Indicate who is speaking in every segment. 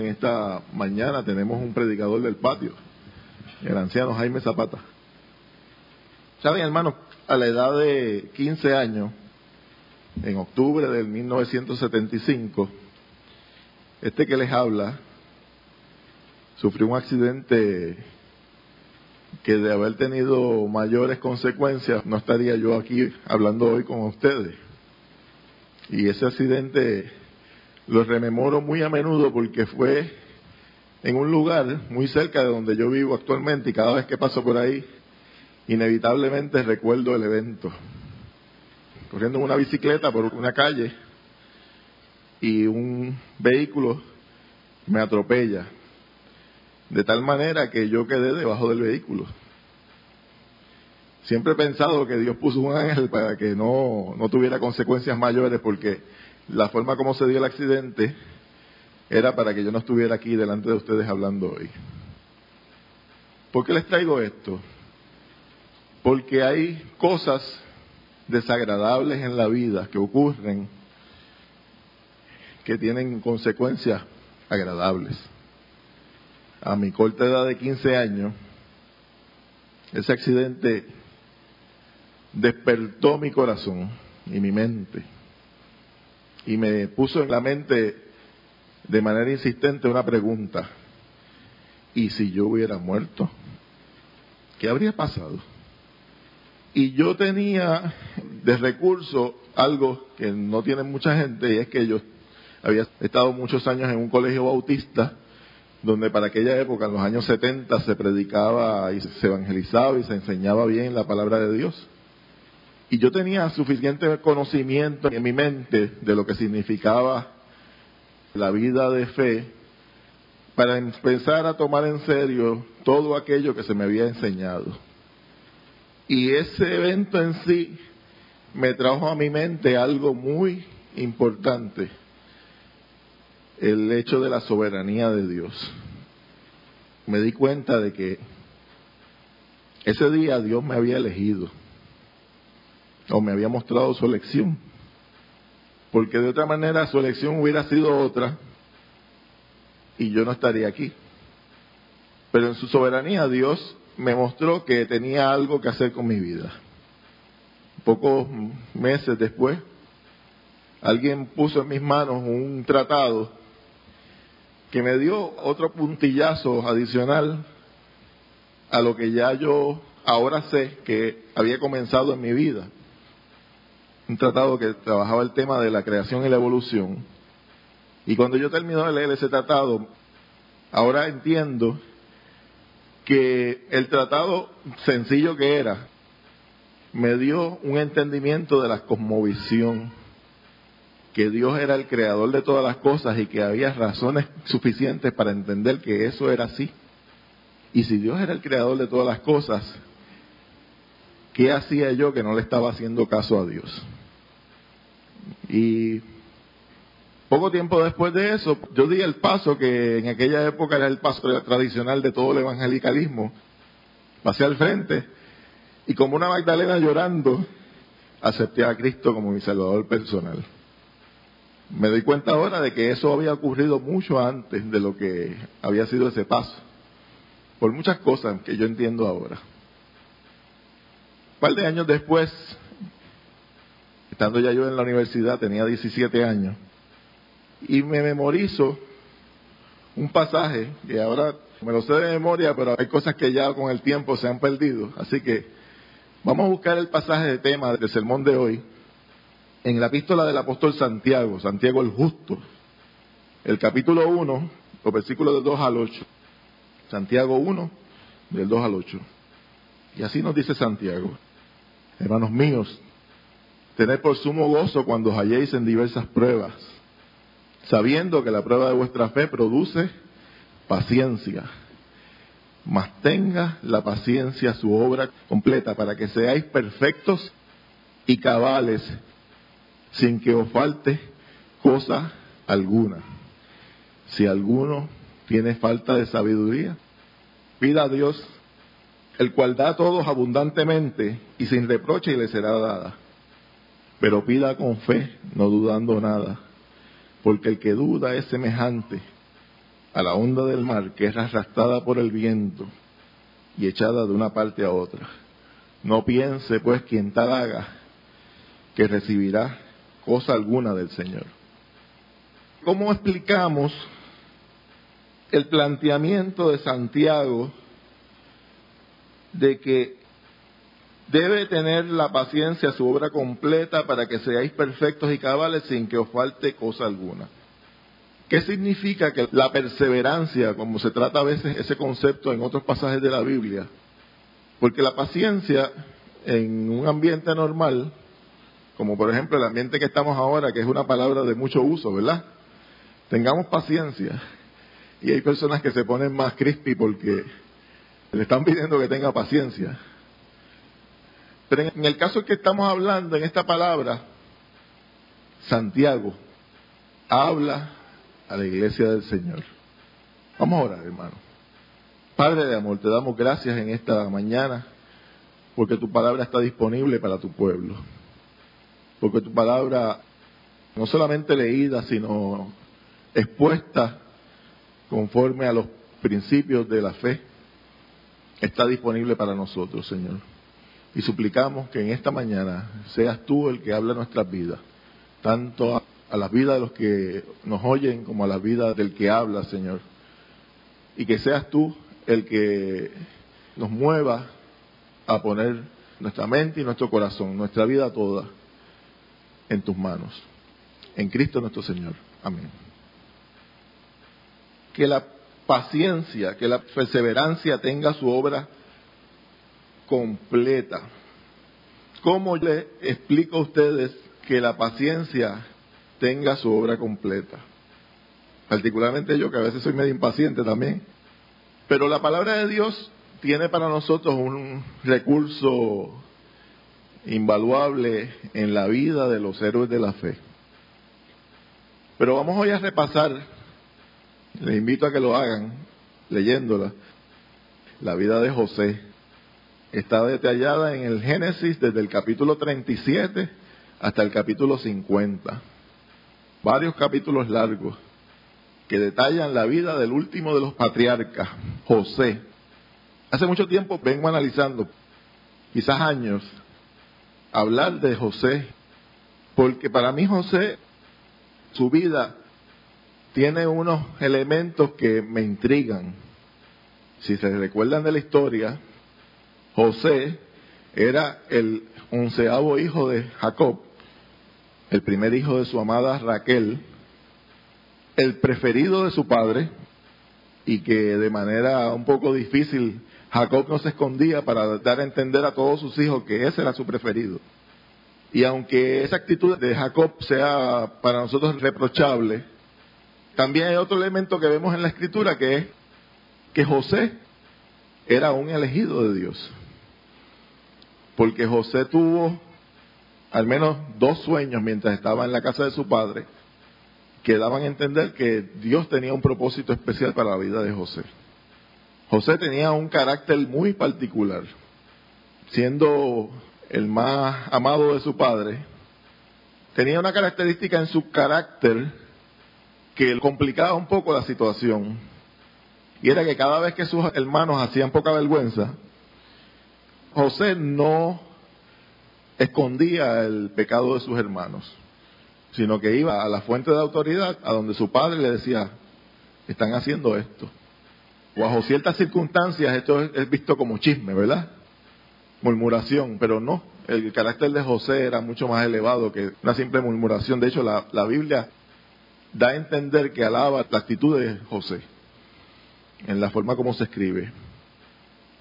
Speaker 1: En esta mañana tenemos un predicador del patio, el anciano Jaime Zapata. Saben, hermanos, a la edad de 15 años, en octubre del 1975, este que les habla sufrió un accidente que de haber tenido mayores consecuencias no estaría yo aquí hablando hoy con ustedes. Y ese accidente lo rememoro muy a menudo porque fue en un lugar muy cerca de donde yo vivo actualmente y cada vez que paso por ahí, inevitablemente recuerdo el evento. Corriendo en una bicicleta por una calle y un vehículo me atropella, de tal manera que yo quedé debajo del vehículo. Siempre he pensado que Dios puso un ángel para que no, no tuviera consecuencias mayores porque la forma como se dio el accidente era para que yo no estuviera aquí delante de ustedes hablando hoy. ¿Por qué les traigo esto? Porque hay cosas desagradables en la vida que ocurren que tienen consecuencias agradables. A mi corta edad de 15 años, ese accidente despertó mi corazón y mi mente y me puso en la mente de manera insistente una pregunta. ¿Y si yo hubiera muerto? ¿Qué habría pasado? Y yo tenía de recurso algo que no tiene mucha gente y es que yo había estado muchos años en un colegio bautista donde para aquella época, en los años 70, se predicaba y se evangelizaba y se enseñaba bien la palabra de Dios. Y yo tenía suficiente conocimiento en mi mente de lo que significaba la vida de fe para empezar a tomar en serio todo aquello que se me había enseñado. Y ese evento en sí me trajo a mi mente algo muy importante, el hecho de la soberanía de Dios. Me di cuenta de que ese día Dios me había elegido o me había mostrado su elección. Porque de otra manera su elección hubiera sido otra y yo no estaría aquí. Pero en su soberanía Dios me mostró que tenía algo que hacer con mi vida. Pocos meses después, alguien puso en mis manos un tratado que me dio otro puntillazo adicional a lo que ya yo ahora sé que había comenzado en mi vida un tratado que trabajaba el tema de la creación y la evolución. Y cuando yo termino de leer ese tratado, ahora entiendo que el tratado sencillo que era, me dio un entendimiento de la cosmovisión, que Dios era el creador de todas las cosas y que había razones suficientes para entender que eso era así. Y si Dios era el creador de todas las cosas, ¿qué hacía yo que no le estaba haciendo caso a Dios? Y poco tiempo después de eso, yo di el paso que en aquella época era el paso tradicional de todo el evangelicalismo. Pasé al frente y como una Magdalena llorando, acepté a Cristo como mi Salvador personal. Me doy cuenta ahora de que eso había ocurrido mucho antes de lo que había sido ese paso, por muchas cosas que yo entiendo ahora. Un par de años después, estando ya yo en la universidad, tenía 17 años, y me memorizo un pasaje que ahora me lo sé de memoria, pero hay cosas que ya con el tiempo se han perdido. Así que vamos a buscar el pasaje de tema del sermón de hoy en la epístola del apóstol Santiago, Santiago el Justo, el capítulo 1, los versículos del 2 al 8. Santiago 1, del 2 al 8. Y así nos dice Santiago, hermanos míos, Tened por sumo gozo cuando os halléis en diversas pruebas, sabiendo que la prueba de vuestra fe produce paciencia. Mas tenga la paciencia su obra completa para que seáis perfectos y cabales sin que os falte cosa alguna. Si alguno tiene falta de sabiduría, pida a Dios, el cual da a todos abundantemente y sin reproche y le será dada pero pida con fe, no dudando nada, porque el que duda es semejante a la onda del mar que es arrastrada por el viento y echada de una parte a otra. No piense pues quien tal haga que recibirá cosa alguna del Señor. ¿Cómo explicamos el planteamiento de Santiago de que debe tener la paciencia su obra completa para que seáis perfectos y cabales sin que os falte cosa alguna? ¿Qué significa que la perseverancia, como se trata a veces ese concepto en otros pasajes de la Biblia? Porque la paciencia en un ambiente normal, como por ejemplo el ambiente que estamos ahora, que es una palabra de mucho uso, ¿verdad? Tengamos paciencia. Y hay personas que se ponen más crispy porque le están pidiendo que tenga paciencia. Pero en el caso que estamos hablando, en esta palabra, Santiago habla a la iglesia del Señor. Vamos a orar, hermano. Padre de amor, te damos gracias en esta mañana porque tu palabra está disponible para tu pueblo. Porque tu palabra, no solamente leída, sino expuesta conforme a los principios de la fe, está disponible para nosotros, Señor. Y suplicamos que en esta mañana seas tú el que habla nuestras vidas, tanto a a la vida de los que nos oyen como a la vida del que habla, Señor. Y que seas tú el que nos mueva a poner nuestra mente y nuestro corazón, nuestra vida toda en tus manos. En Cristo nuestro Señor. Amén. Que la paciencia, que la perseverancia tenga su obra completa. ¿Cómo le explico a ustedes que la paciencia tenga su obra completa. Particularmente yo, que a veces soy medio impaciente también. Pero la palabra de Dios tiene para nosotros un recurso invaluable en la vida de los héroes de la fe. Pero vamos hoy a repasar, les invito a que lo hagan leyéndola, la vida de José. Está detallada en el Génesis desde el capítulo 37 hasta el capítulo 50 varios capítulos largos que detallan la vida del último de los patriarcas, José. Hace mucho tiempo vengo analizando, quizás años, hablar de José, porque para mí José, su vida tiene unos elementos que me intrigan. Si se recuerdan de la historia, José era el onceavo hijo de Jacob el primer hijo de su amada Raquel, el preferido de su padre, y que de manera un poco difícil Jacob no se escondía para dar a entender a todos sus hijos que ese era su preferido. Y aunque esa actitud de Jacob sea para nosotros reprochable, también hay otro elemento que vemos en la escritura que es que José era un elegido de Dios. Porque José tuvo al menos dos sueños mientras estaba en la casa de su padre que daban a entender que Dios tenía un propósito especial para la vida de José. José tenía un carácter muy particular, siendo el más amado de su padre, tenía una característica en su carácter que complicaba un poco la situación, y era que cada vez que sus hermanos hacían poca vergüenza, José no escondía el pecado de sus hermanos, sino que iba a la fuente de autoridad, a donde su padre le decía, están haciendo esto. Bajo ciertas circunstancias esto es visto como chisme, ¿verdad? Murmuración, pero no, el carácter de José era mucho más elevado que una simple murmuración. De hecho, la, la Biblia da a entender que alaba la actitud de José, en la forma como se escribe.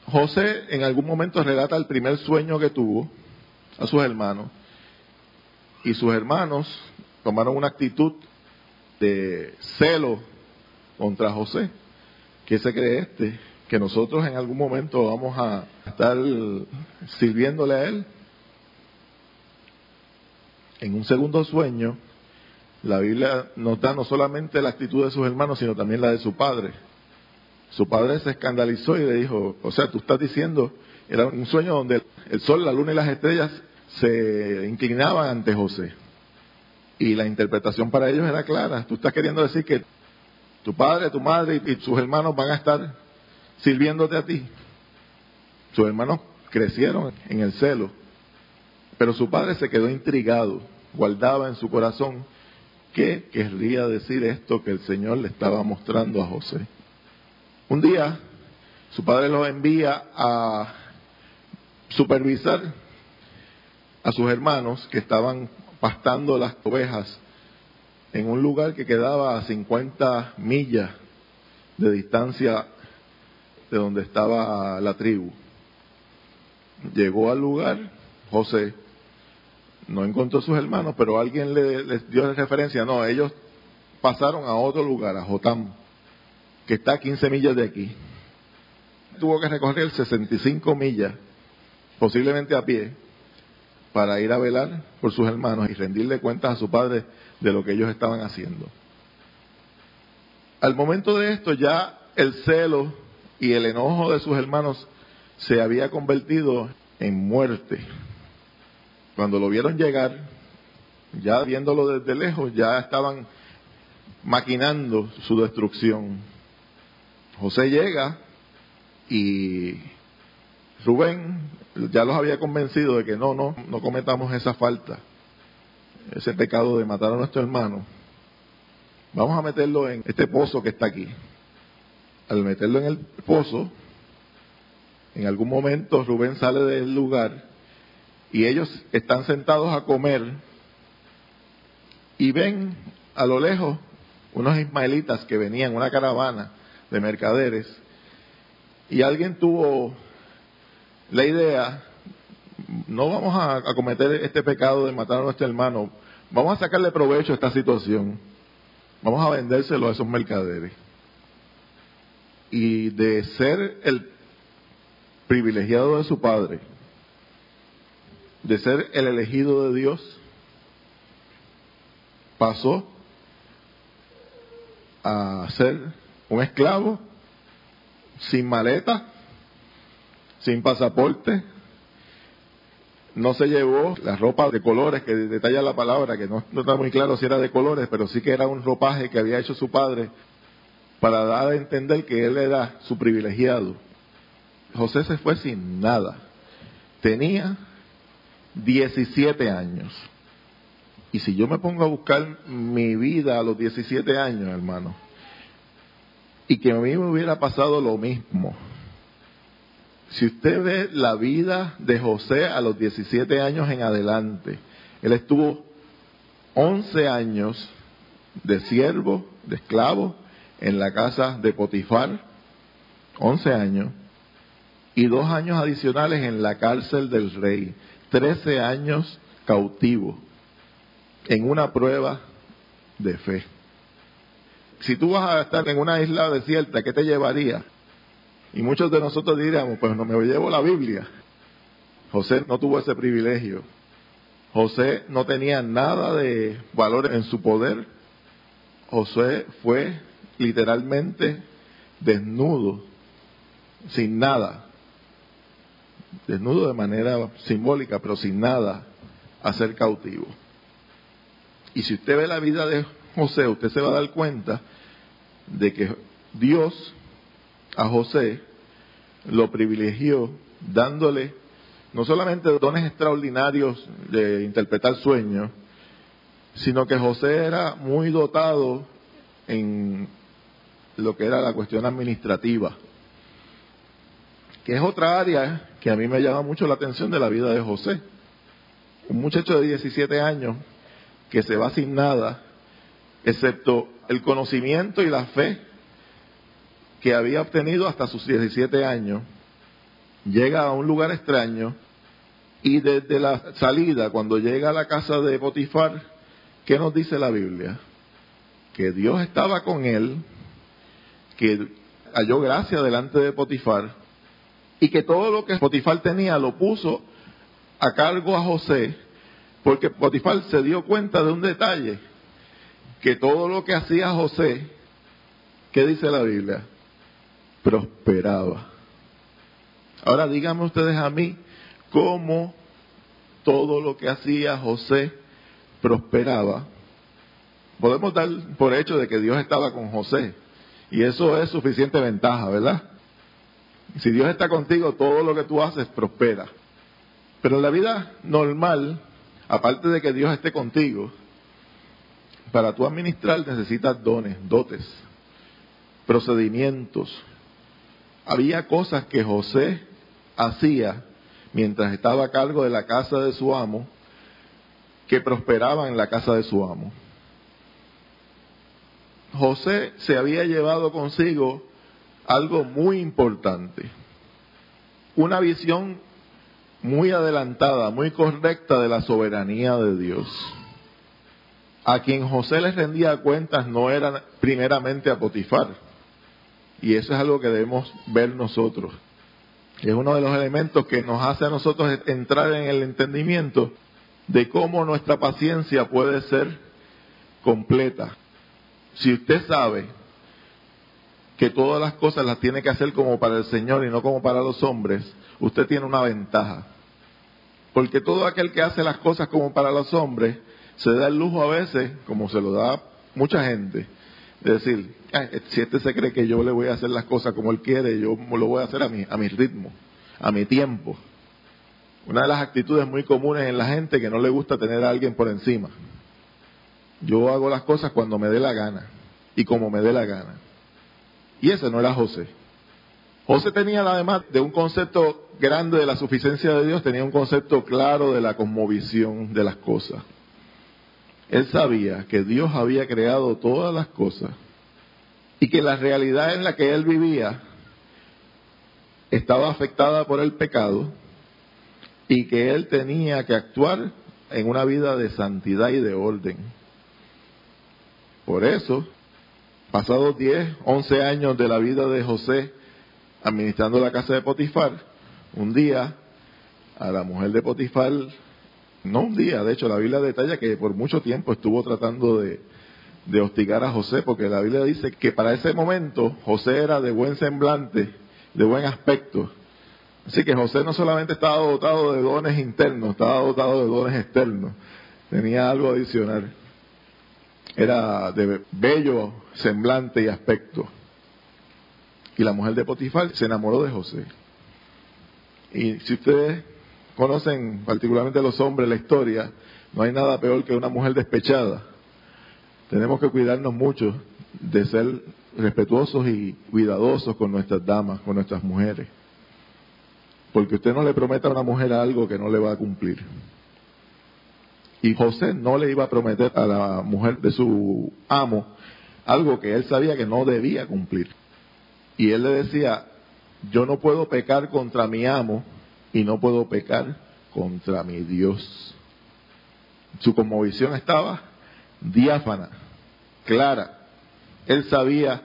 Speaker 1: José en algún momento relata el primer sueño que tuvo, a sus hermanos. Y sus hermanos tomaron una actitud de celo contra José. ¿Qué se cree este? Que nosotros en algún momento vamos a estar sirviéndole a él. En un segundo sueño, la Biblia nos da no solamente la actitud de sus hermanos, sino también la de su padre. Su padre se escandalizó y le dijo, o sea, tú estás diciendo, era un sueño donde el sol, la luna y las estrellas se inclinaban ante José. Y la interpretación para ellos era clara. Tú estás queriendo decir que Tu padre, tu madre y sus hermanos van a estar sirviéndote a ti. Sus hermanos crecieron en el celo, pero su padre se quedó intrigado, guardaba en su corazón qué querría decir esto que el Señor le estaba mostrando a José. Un día su padre lo envía a supervisar a sus hermanos que estaban pastando las ovejas en un lugar que quedaba a 50 millas de distancia de donde estaba la tribu. Llegó al lugar, José no encontró a sus hermanos, pero alguien le, les dio referencia, no, ellos pasaron a otro lugar, a Jotam, que está a 15 millas de aquí. Tuvo que recorrer 65 millas, posiblemente a pie, para ir a velar por sus hermanos y rendirle cuentas a su padre de lo que ellos estaban haciendo. Al momento de esto ya el celo y el enojo de sus hermanos se había convertido en muerte. Cuando lo vieron llegar, ya viéndolo desde lejos, ya estaban maquinando su destrucción. José llega y Rubén ya los había convencido de que no, no, no cometamos esa falta, ese pecado de matar a nuestro hermano. Vamos a meterlo en este pozo que está aquí. Al meterlo en el pozo, en algún momento Rubén sale del lugar y ellos están sentados a comer y ven a lo lejos unos ismaelitas que venían, una caravana de mercaderes, y alguien tuvo la idea, no vamos a, cometer este pecado de matar a nuestro hermano, vamos a sacarle provecho a esta situación, vamos a vendérselo a esos mercaderes. Y de ser el privilegiado de su padre, de ser el elegido de Dios, pasó a ser un esclavo sin maleta, sin pasaporte, no se llevó la ropa de colores que detalla la palabra, que no, está muy claro si era de colores, pero sí que era un ropaje que había hecho su padre para dar a entender que él era su privilegiado. José se fue sin nada. Tenía 17 años. Y si yo me pongo a buscar mi vida a los 17 años, hermano, y que a mí me hubiera pasado lo mismo, si usted ve la vida de José a los 17 años en adelante, él estuvo 11 años de siervo, de esclavo, en la casa de Potifar, 11 años, y dos años adicionales en la cárcel del rey, 13 años cautivo, en una prueba de fe. Si tú vas a estar en una isla desierta, ¿qué te llevaría? Y muchos de nosotros diríamos, pues no me llevo la Biblia. José no tuvo ese privilegio. José no tenía nada de valor en su poder. José fue literalmente desnudo, sin nada. Desnudo de manera simbólica, pero sin nada, a ser cautivo. Y si usted ve la vida de José, usted se va a dar cuenta de que Dios a José lo privilegió dándole no solamente dones extraordinarios de interpretar sueños, sino que José era muy dotado en lo que era la cuestión administrativa, que es otra área que a mí me llama mucho la atención de la vida de José. Un muchacho de 17 años que se va sin nada, excepto el conocimiento y la fe que había obtenido hasta sus 17 años, llega a un lugar extraño y desde la salida, cuando llega a la casa de Potifar, ¿qué nos dice la Biblia? Que Dios estaba con él, que halló gracia delante de Potifar y que todo lo que Potifar tenía lo puso a cargo a José, porque Potifar se dio cuenta de un detalle, que todo lo que hacía José, ¿qué dice la Biblia? prosperaba. Ahora díganme ustedes a mí cómo todo lo que hacía José prosperaba. Podemos dar por hecho de que Dios estaba con José, Y eso es suficiente ventaja, ¿verdad? Si Dios está contigo, todo lo que tú haces prospera. Pero en la vida normal, aparte de que Dios esté contigo, para tú administrar necesitas dones, dotes, procedimientos. Había cosas que José hacía mientras estaba a cargo de la casa de su amo que prosperaban en la casa de su amo. José se había llevado consigo algo muy importante, una visión muy adelantada, muy correcta de la soberanía de Dios. A quien José les rendía cuentas no era primeramente a Potifar, y eso es algo que debemos ver nosotros. Es uno de los elementos que nos hace a nosotros entrar en el entendimiento de cómo nuestra paciencia puede ser completa. Si usted sabe que todas las cosas las tiene que hacer como para el Señor y no como para los hombres, usted tiene una ventaja. Porque todo aquel que hace las cosas como para los hombres se da el lujo a veces, como se lo da mucha gente, de decir, si este se cree que yo le voy a hacer las cosas como él quiere, yo lo voy a hacer a mi, ritmo, a mi tiempo. Una de las actitudes muy comunes en la gente que no le gusta tener a alguien por encima. Yo hago las cosas cuando me dé la gana y como me dé la gana. Y ese no era José. José tenía además de un concepto grande de la suficiencia de Dios, tenía un concepto claro de la cosmovisión de las cosas. Él sabía que Dios había creado todas las cosas y que la realidad en la que él vivía estaba afectada por el pecado y que él tenía que actuar en una vida de santidad y de orden. Por eso, pasados 10, 11 años de la vida de José administrando la casa de Potifar, un día a la mujer de Potifar, no un día, de hecho la Biblia detalla que por mucho tiempo estuvo tratando de, de hostigar a José, porque la Biblia dice que para ese momento José era de buen semblante, de buen aspecto. Así que José no solamente estaba dotado de dones internos, estaba dotado de dones externos, tenía algo adicional era de bello semblante y aspecto. Y la mujer de Potifar se enamoró de José. Y si ustedes conocen particularmente los hombres la historia, no hay nada peor que una mujer despechada. Tenemos que cuidarnos mucho de ser respetuosos y cuidadosos con nuestras damas, con nuestras mujeres. Porque usted no le prometa a una mujer algo que no le va a cumplir. Y José no le iba a prometer a la mujer de su amo algo que él sabía que no debía cumplir. Y él le decía, yo no puedo pecar contra mi amo y no puedo pecar contra mi Dios. Su conmovisión estaba diáfana, clara. Él sabía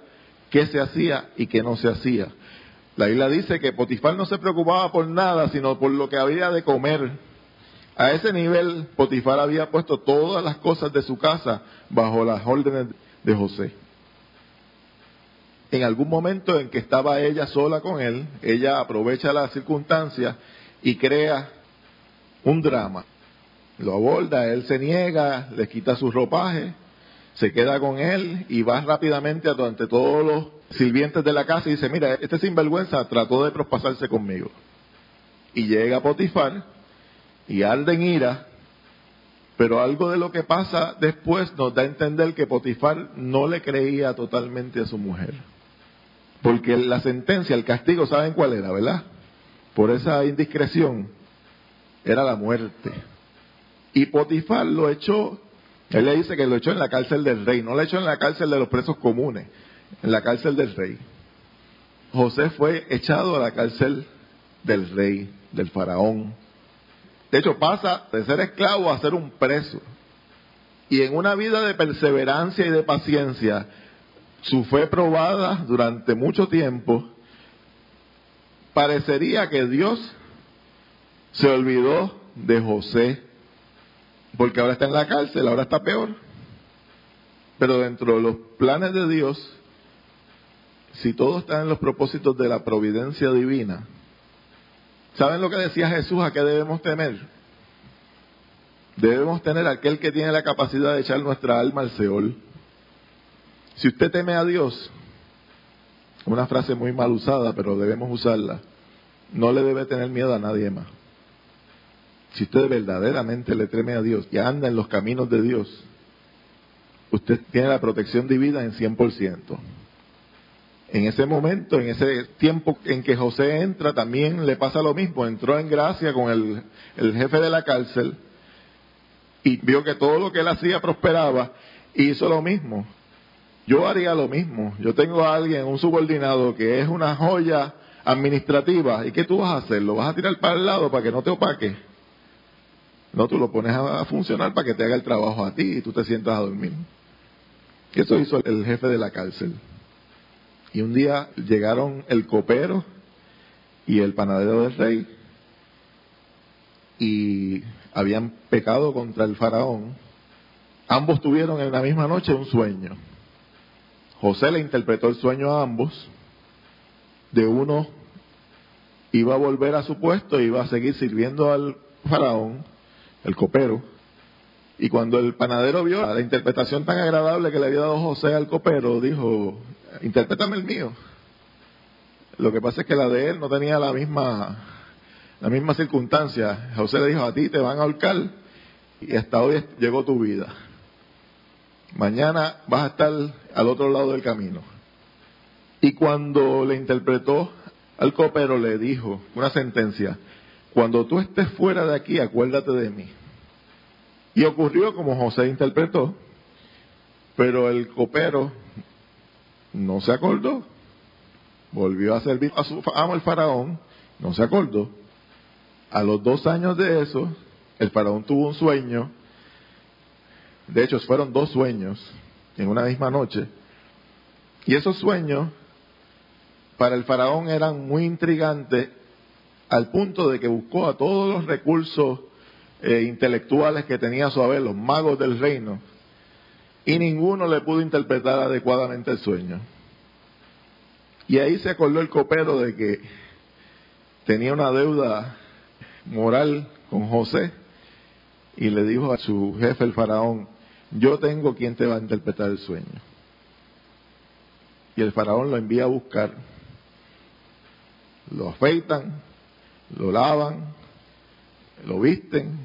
Speaker 1: qué se hacía y qué no se hacía. La isla dice que Potifar no se preocupaba por nada, sino por lo que había de comer a ese nivel, Potifar había puesto todas las cosas de su casa bajo las órdenes de José. En algún momento en que estaba ella sola con él, ella aprovecha la circunstancia y crea un drama. Lo aborda, él se niega, le quita su ropaje, se queda con él y va rápidamente ante todos los sirvientes de la casa y dice, mira, este sinvergüenza trató de prospasarse conmigo. Y llega Potifar y arde en ira, pero algo de lo que pasa después nos da a entender que Potifar no le creía totalmente a su mujer. Porque la sentencia, el castigo, ¿saben cuál era, verdad? Por esa indiscreción, era la muerte. Y Potifar lo echó, él le dice que lo echó en la cárcel del rey, no lo echó en la cárcel de los presos comunes, en la cárcel del rey. José fue echado a la cárcel del rey, del faraón, de hecho, pasa de ser esclavo a ser un preso. Y en una vida de perseverancia y de paciencia, su fe probada durante mucho tiempo, parecería que Dios se olvidó de José, porque ahora está en la cárcel, ahora está peor. Pero dentro de los planes de Dios, si todo está en los propósitos de la providencia divina, ¿Saben lo que decía Jesús? ¿A qué debemos temer? Debemos tener aquel que tiene la capacidad de echar nuestra alma al Seol. Si usted teme a Dios, una frase muy mal usada, pero debemos usarla. No le debe tener miedo a nadie más. Si usted verdaderamente le teme a Dios y anda en los caminos de Dios, usted tiene la protección divina en 100%. En ese momento, en ese tiempo en que José entra, también le pasa lo mismo. Entró en gracia con el, el jefe de la cárcel y vio que todo lo que él hacía prosperaba y hizo lo mismo. Yo haría lo mismo. Yo tengo a alguien, un subordinado, que es una joya administrativa. ¿Y qué tú vas a hacer? ¿Lo vas a tirar para el lado para que no te opaque? No, tú lo pones a funcionar para que te haga el trabajo a ti y tú te sientas a dormir. Eso hizo el jefe de la cárcel. Y un día llegaron el copero y el panadero del rey y habían pecado contra el faraón. Ambos tuvieron en la misma noche un sueño. José le interpretó el sueño a ambos. De uno iba a volver a su puesto, iba a seguir sirviendo al faraón, el copero. Y cuando el panadero vio la interpretación tan agradable que le había dado José al copero, dijo, interprétame el mío. Lo que pasa es que la de él no tenía la misma, la misma circunstancia. José le dijo, a ti te van a ahorcar y hasta hoy llegó tu vida. Mañana vas a estar al otro lado del camino. Y cuando le interpretó al copero, le dijo una sentencia, cuando tú estés fuera de aquí, acuérdate de mí. Y ocurrió como José interpretó, pero el copero no se acordó. Volvió a servir a su amo el faraón, no se acordó. A los dos años de eso, el faraón tuvo un sueño de hecho, fueron dos sueños en una misma noche. Y esos sueños para el faraón eran muy intrigantes al punto de que buscó a todos los recursos eh, intelectuales que tenía a su haber, los magos del reino, y ninguno le pudo interpretar adecuadamente el sueño. Y ahí se acordó el copero de que tenía una deuda moral con José y le dijo a su jefe el faraón, yo tengo quien te va a interpretar el sueño. Y el faraón lo envía a buscar. Lo afeitan, lo lavan, lo visten,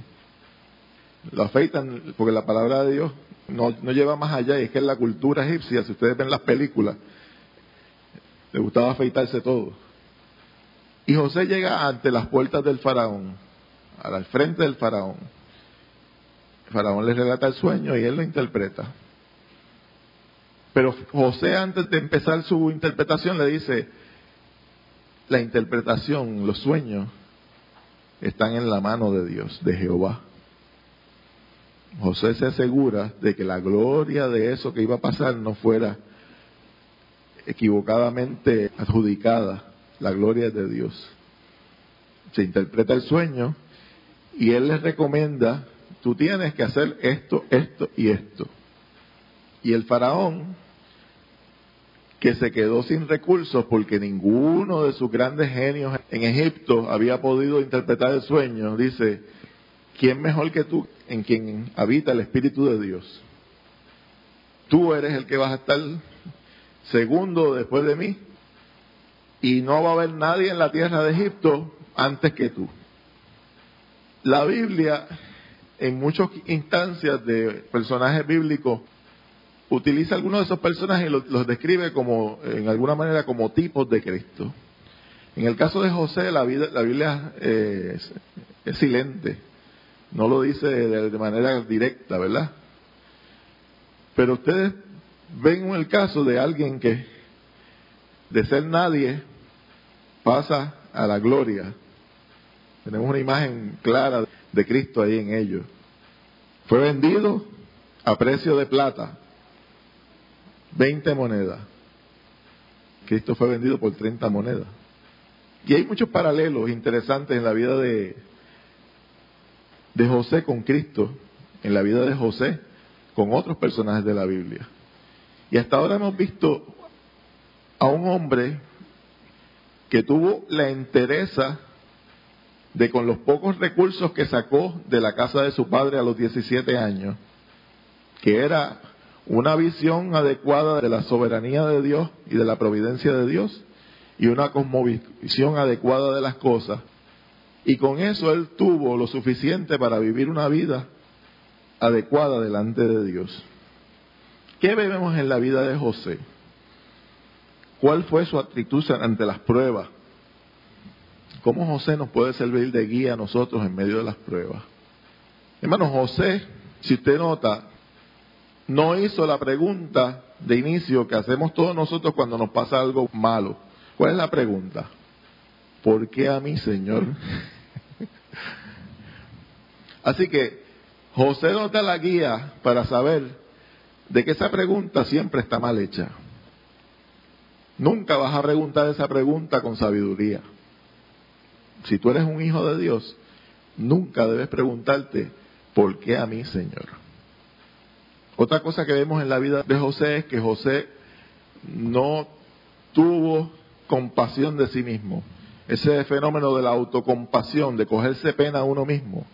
Speaker 1: lo afeitan, porque la palabra de Dios no, no lleva más allá, y es que en la cultura egipcia, si ustedes ven las películas, le gustaba afeitarse todo. Y José llega ante las puertas del faraón, al frente del faraón Faraón le relata el sueño y él lo interpreta. Pero José antes de empezar su interpretación le dice, la interpretación, los sueños, están en la mano de Dios, de Jehová. José se asegura de que la gloria de eso que iba a pasar no fuera equivocadamente adjudicada, la gloria de Dios. Se interpreta el sueño y él le recomienda tú tienes que hacer esto, esto y esto. Y el faraón, que se quedó sin recursos porque ninguno de sus grandes genios en Egipto había podido interpretar el sueño, dice, ¿quién mejor que tú en quien habita el Espíritu de Dios? Tú eres el que vas a estar segundo después de mí y no va a haber nadie en la tierra de Egipto antes que tú. La Biblia en muchas instancias de personajes bíblicos utiliza algunos de esos personajes y los, describe como, en alguna manera, como tipos de Cristo. En el caso de José, la, la Biblia eh, es, silente, no lo dice de, manera directa, ¿verdad? Pero ustedes ven el caso de alguien que de ser nadie pasa a la gloria. Tenemos una imagen clara de Cristo ahí en ellos. Fue vendido a precio de plata, 20 monedas. Cristo fue vendido por 30 monedas. Y hay muchos paralelos interesantes en la vida de, de José con Cristo, en la vida de José con otros personajes de la Biblia. Y hasta ahora hemos visto a un hombre que tuvo la entereza de con los pocos recursos que sacó de la casa de su padre a los 17 años, que era una visión adecuada de la soberanía de Dios y de la providencia de Dios y una cosmovisión adecuada de las cosas. Y con eso él tuvo lo suficiente para vivir una vida adecuada delante de Dios. ¿Qué vemos en la vida de José? ¿Cuál fue su actitud ante las pruebas? ¿Cómo José nos puede servir de guía a nosotros en medio de las pruebas? Hermano José, si usted nota, no hizo la pregunta de inicio que hacemos todos nosotros cuando nos pasa algo malo. ¿Cuál es la pregunta? ¿Por qué a mí, Señor? Así que José nos da la guía para saber de que esa pregunta siempre está mal hecha. Nunca vas a preguntar esa pregunta con sabiduría. Si tú eres un hijo de Dios, nunca debes preguntarte, ¿por qué a mí, Señor? Otra cosa que vemos en la vida de José es que José no tuvo compasión de sí mismo. Ese fenómeno de la autocompasión, de cogerse pena a uno mismo,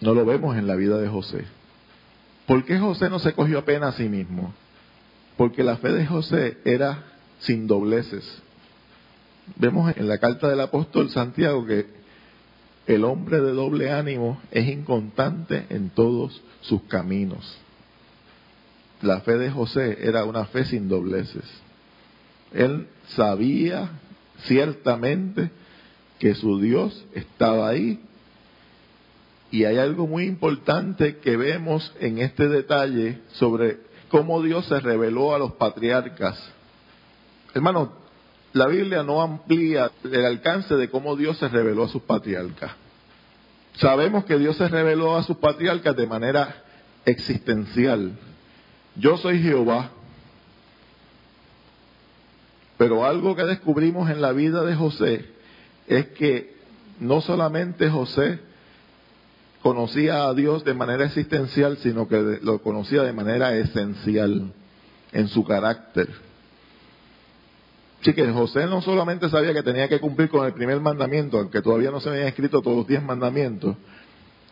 Speaker 1: no lo vemos en la vida de José. ¿Por qué José no se cogió pena a sí mismo? Porque la fe de José era sin dobleces. Vemos en la carta del apóstol Santiago que el hombre de doble ánimo es inconstante en todos sus caminos la fe de José era una fe sin dobleces. Él sabía ciertamente que su Dios estaba ahí. Y hay algo muy importante que vemos en este detalle sobre cómo Dios se reveló a los patriarcas. Hermano, la Biblia no amplía el alcance de cómo Dios se reveló a sus patriarcas. Sabemos que Dios se reveló a sus patriarcas de manera existencial, yo soy Jehová. Pero algo que descubrimos en la vida de José es que no solamente José conocía a Dios de manera existencial, sino que lo conocía de manera esencial en su carácter. Así que José no solamente sabía que tenía que cumplir con el primer mandamiento, aunque todavía no se habían escrito todos los diez mandamientos,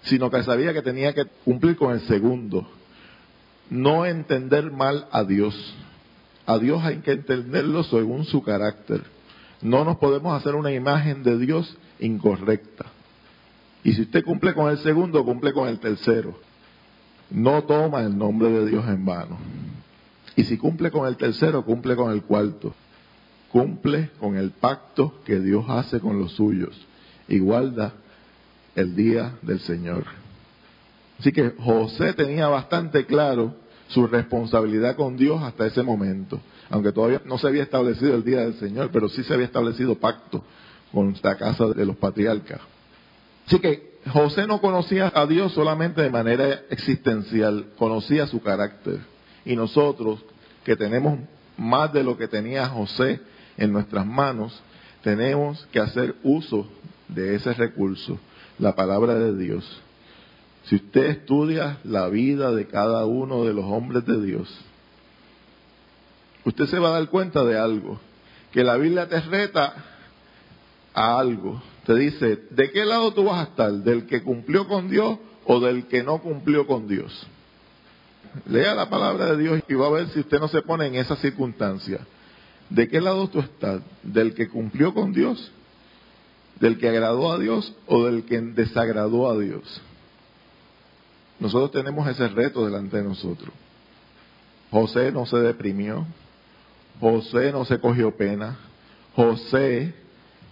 Speaker 1: sino que sabía que tenía que cumplir con el segundo, no entender mal a Dios. A Dios hay que entenderlo según su carácter. No nos podemos hacer una imagen de Dios incorrecta. Y si usted cumple con el segundo, cumple con el tercero. No toma el nombre de Dios en vano. Y si cumple con el tercero, cumple con el cuarto. Cumple con el pacto que Dios hace con los suyos y guarda el día del Señor. Así que José tenía bastante claro su responsabilidad con Dios hasta ese momento, aunque todavía no se había establecido el día del Señor, pero sí se había establecido pacto con la casa de los patriarcas. Así que José no conocía a Dios solamente de manera existencial, conocía su carácter. Y nosotros, que tenemos más de lo que tenía José en nuestras manos, tenemos que hacer uso de ese recurso, la palabra de Dios. Si usted estudia la vida de cada uno de los hombres de Dios, usted se va a dar cuenta de algo, que la Biblia te reta a algo. Te dice, ¿de qué lado tú vas a estar? ¿Del que cumplió con Dios o del que no cumplió con Dios? Lea la palabra de Dios y va a ver si usted no se pone en esa circunstancia. ¿De qué lado tú estás? ¿Del que cumplió con Dios? ¿Del que agradó a Dios o del que desagradó a Dios? Nosotros tenemos ese reto delante de nosotros. José no se deprimió, José no se cogió pena, José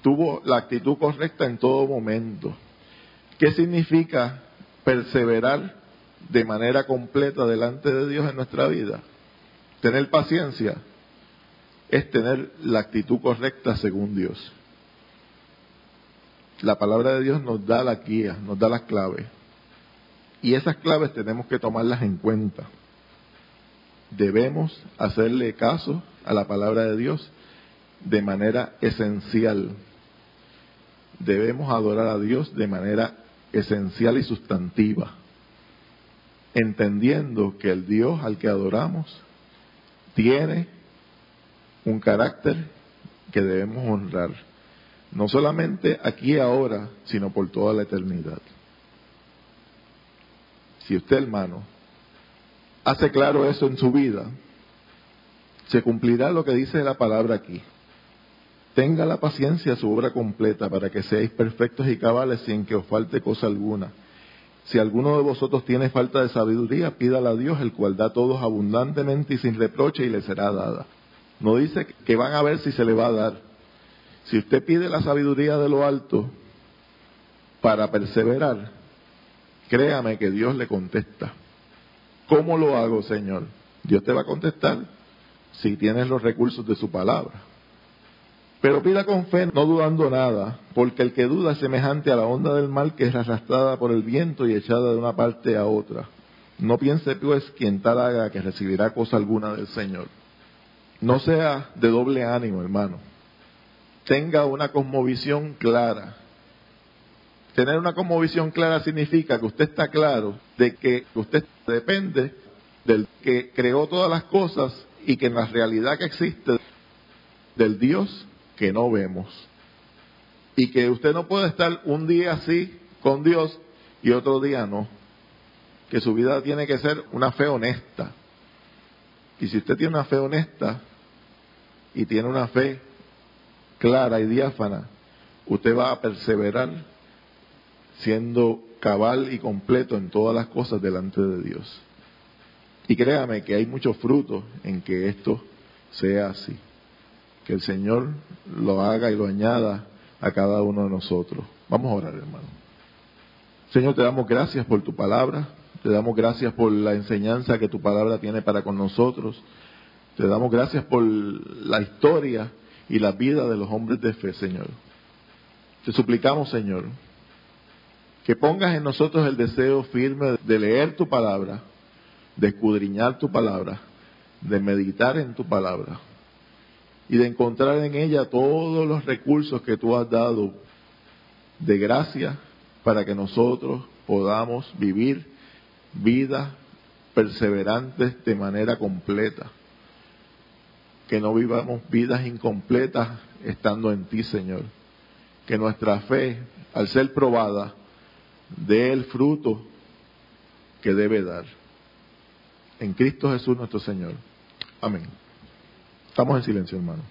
Speaker 1: tuvo la actitud correcta en todo momento. ¿Qué significa perseverar de manera completa delante de Dios en nuestra vida? Tener paciencia es tener la actitud correcta según Dios. La palabra de Dios nos da la guía, nos da las claves. Y esas claves tenemos que tomarlas en cuenta. Debemos hacerle caso a la palabra de Dios de manera esencial. Debemos adorar a Dios de manera esencial y sustantiva, entendiendo que el Dios al que adoramos tiene un carácter que debemos honrar, no solamente aquí y ahora, sino por toda la eternidad. Si usted, hermano, hace claro eso en su vida, se cumplirá lo que dice la palabra aquí. Tenga la paciencia su obra completa para que seáis perfectos y cabales sin que os falte cosa alguna. Si alguno de vosotros tiene falta de sabiduría, pídala a Dios, el cual da a todos abundantemente y sin reproche y le será dada. No dice que van a ver si se le va a dar. Si usted pide la sabiduría de lo alto para perseverar, créame que Dios le contesta. ¿Cómo lo hago, Señor? Dios te va a contestar si tienes los recursos de su palabra. Pero pida con fe, no dudando nada, porque el que duda es semejante a la onda del mar que es arrastrada por el viento y echada de una parte a otra. No piense pues quien tal haga que recibirá cosa alguna del Señor. No sea de doble ánimo, hermano. Tenga una cosmovisión clara. Tener una cosmovisión clara significa que usted está claro de que usted depende del que creó todas las cosas y que en la realidad que existe del Dios que no vemos. Y que usted no puede estar un día así con Dios y otro día no. Que su vida tiene que ser una fe honesta. Y si usted tiene una fe honesta y tiene una fe clara y diáfana, usted va a perseverar siendo cabal y completo en todas las cosas delante de Dios. Y créame que hay muchos frutos en que esto sea así que el Señor lo haga y lo añada a cada uno de nosotros. Vamos a orar, hermano. Señor, te damos gracias por tu palabra, te damos gracias por la enseñanza que tu palabra tiene para con nosotros, te damos gracias por la historia y la vida de los hombres de fe, Señor. Te suplicamos, Señor, que pongas en nosotros el deseo firme de leer tu palabra, de escudriñar tu palabra, de meditar en tu palabra y de encontrar en ella todos los recursos que tú has dado de gracia para que nosotros podamos vivir vidas perseverantes de manera completa. Que no vivamos vidas incompletas estando en ti, Señor. Que nuestra fe, al ser probada, dé el fruto que debe dar. En Cristo Jesús nuestro Señor. Amén. Estamos en silencio, hermano.